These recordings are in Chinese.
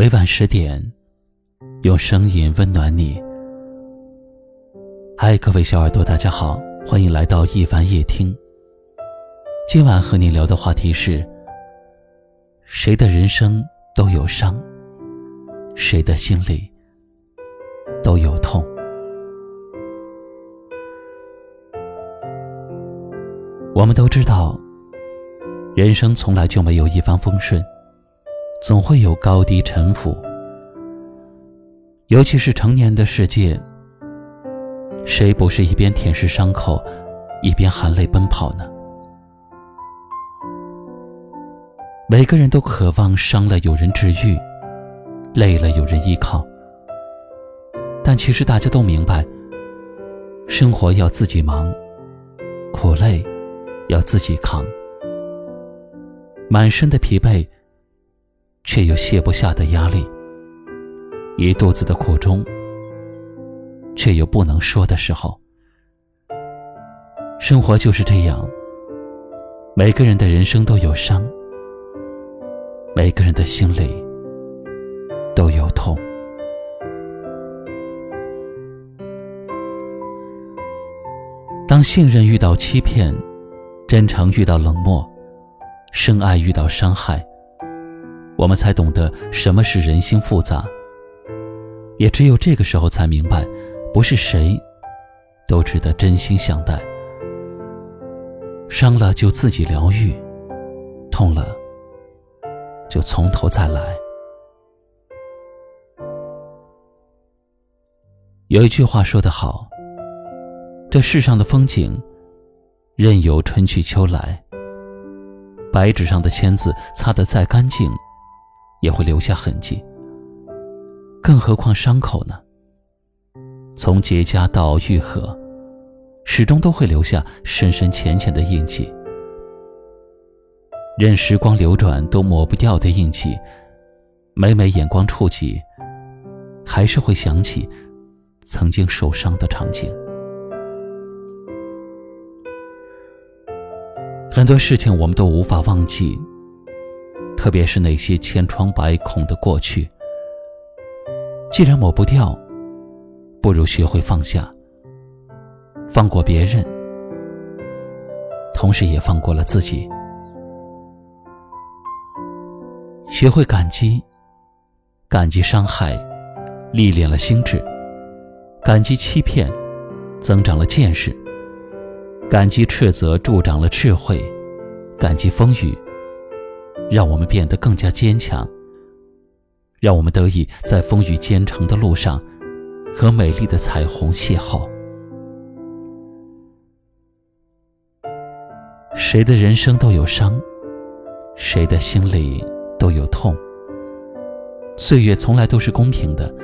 每晚十点，用声音温暖你。嗨，各位小耳朵，大家好，欢迎来到一凡夜听。今晚和你聊的话题是：谁的人生都有伤，谁的心里都有痛。我们都知道，人生从来就没有一帆风顺。总会有高低沉浮，尤其是成年的世界，谁不是一边舔舐伤口，一边含泪奔跑呢？每个人都渴望伤了有人治愈，累了有人依靠，但其实大家都明白，生活要自己忙，苦累要自己扛，满身的疲惫。却又卸不下的压力，一肚子的苦衷，却又不能说的时候。生活就是这样，每个人的人生都有伤，每个人的心里都有痛。当信任遇到欺骗，真诚遇到冷漠，深爱遇到伤害。我们才懂得什么是人心复杂，也只有这个时候才明白，不是谁都值得真心相待。伤了就自己疗愈，痛了就从头再来。有一句话说得好：“这世上的风景，任由春去秋来，白纸上的签字擦得再干净。”也会留下痕迹，更何况伤口呢？从结痂到愈合，始终都会留下深深浅浅的印记。任时光流转都抹不掉的印记，每每眼光触及，还是会想起曾经受伤的场景。很多事情我们都无法忘记。特别是那些千疮百孔的过去，既然抹不掉，不如学会放下，放过别人，同时也放过了自己。学会感激，感激伤害，历练了心智；感激欺骗，增长了见识；感激斥责，助长了智慧；感激风雨。让我们变得更加坚强，让我们得以在风雨兼程的路上和美丽的彩虹邂逅。谁的人生都有伤，谁的心里都有痛。岁月从来都是公平的，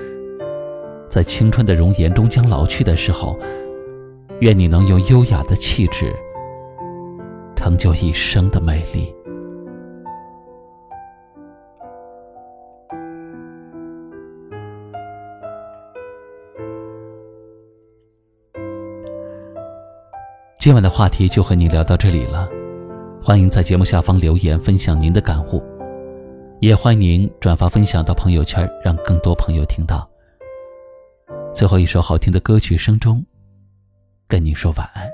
在青春的容颜终将老去的时候，愿你能用优雅的气质成就一生的美丽。今晚的话题就和你聊到这里了，欢迎在节目下方留言分享您的感悟，也欢迎您转发分享到朋友圈，让更多朋友听到。最后一首好听的歌曲声中，跟你说晚安。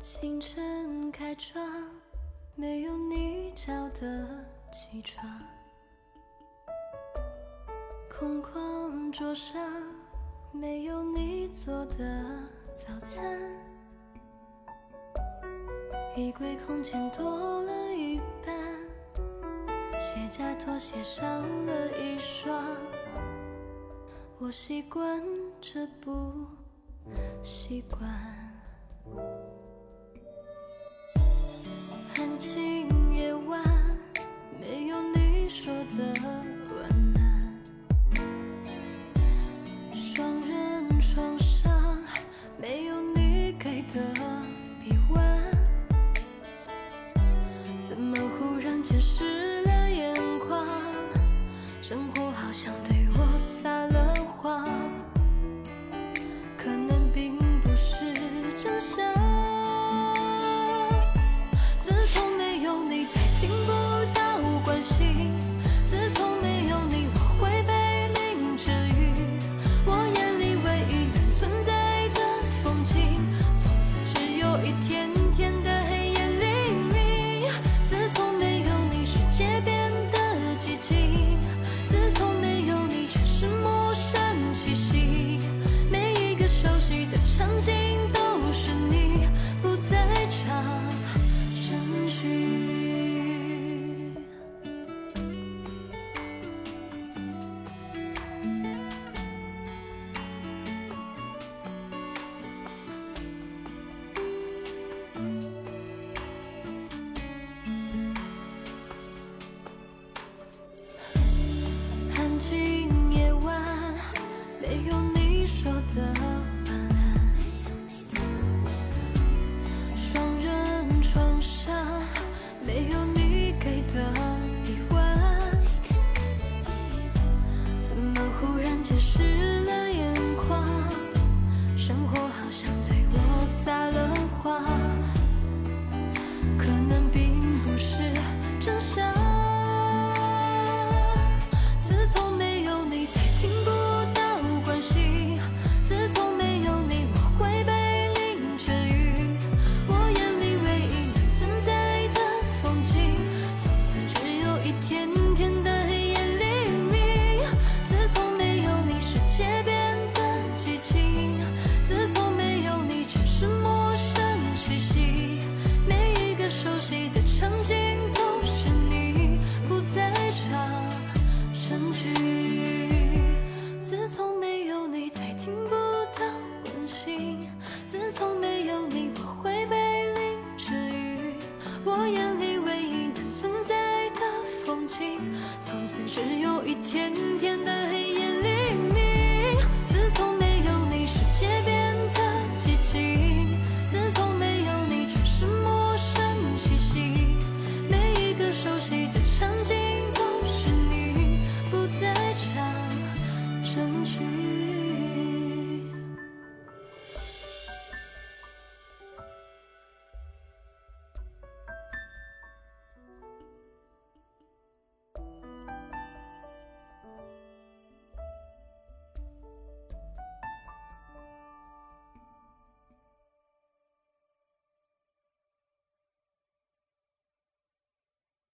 清晨开窗，没有你叫的起床。空旷桌上，没有你做的早餐。衣柜空间多了一半，鞋架拖鞋少了一双。我习惯这不习惯。安静夜晚，没有你说的天天天